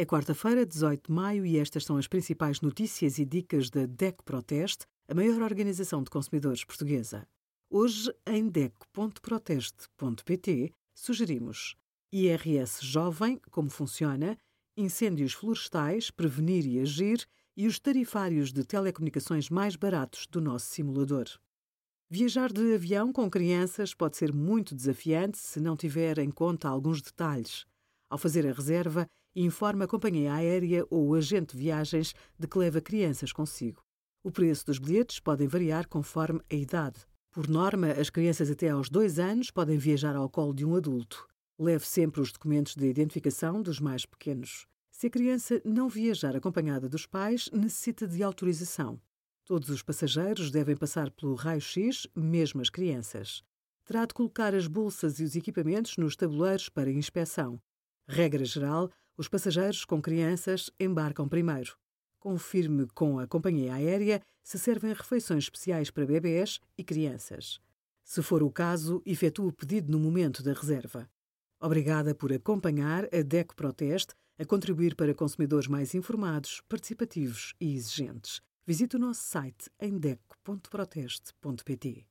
É quarta-feira, 18 de maio, e estas são as principais notícias e dicas da DECO Proteste, a maior organização de consumidores portuguesa. Hoje, em DECO.proteste.pt, sugerimos IRS Jovem, como funciona, incêndios florestais, prevenir e agir e os tarifários de telecomunicações mais baratos do nosso simulador. Viajar de avião com crianças pode ser muito desafiante se não tiver em conta alguns detalhes. Ao fazer a reserva, informe a companhia aérea ou o agente de viagens de que leva crianças consigo. O preço dos bilhetes podem variar conforme a idade. Por norma, as crianças até aos dois anos podem viajar ao colo de um adulto. Leve sempre os documentos de identificação dos mais pequenos. Se a criança não viajar acompanhada dos pais, necessita de autorização. Todos os passageiros devem passar pelo raio-x, mesmo as crianças. Terá de colocar as bolsas e os equipamentos nos tabuleiros para inspeção. Regra geral, os passageiros com crianças embarcam primeiro. Confirme com a companhia aérea se servem refeições especiais para bebês e crianças. Se for o caso, efetue o pedido no momento da reserva. Obrigada por acompanhar a DECO Proteste a contribuir para consumidores mais informados, participativos e exigentes. Visite o nosso site em deco.proteste.pt.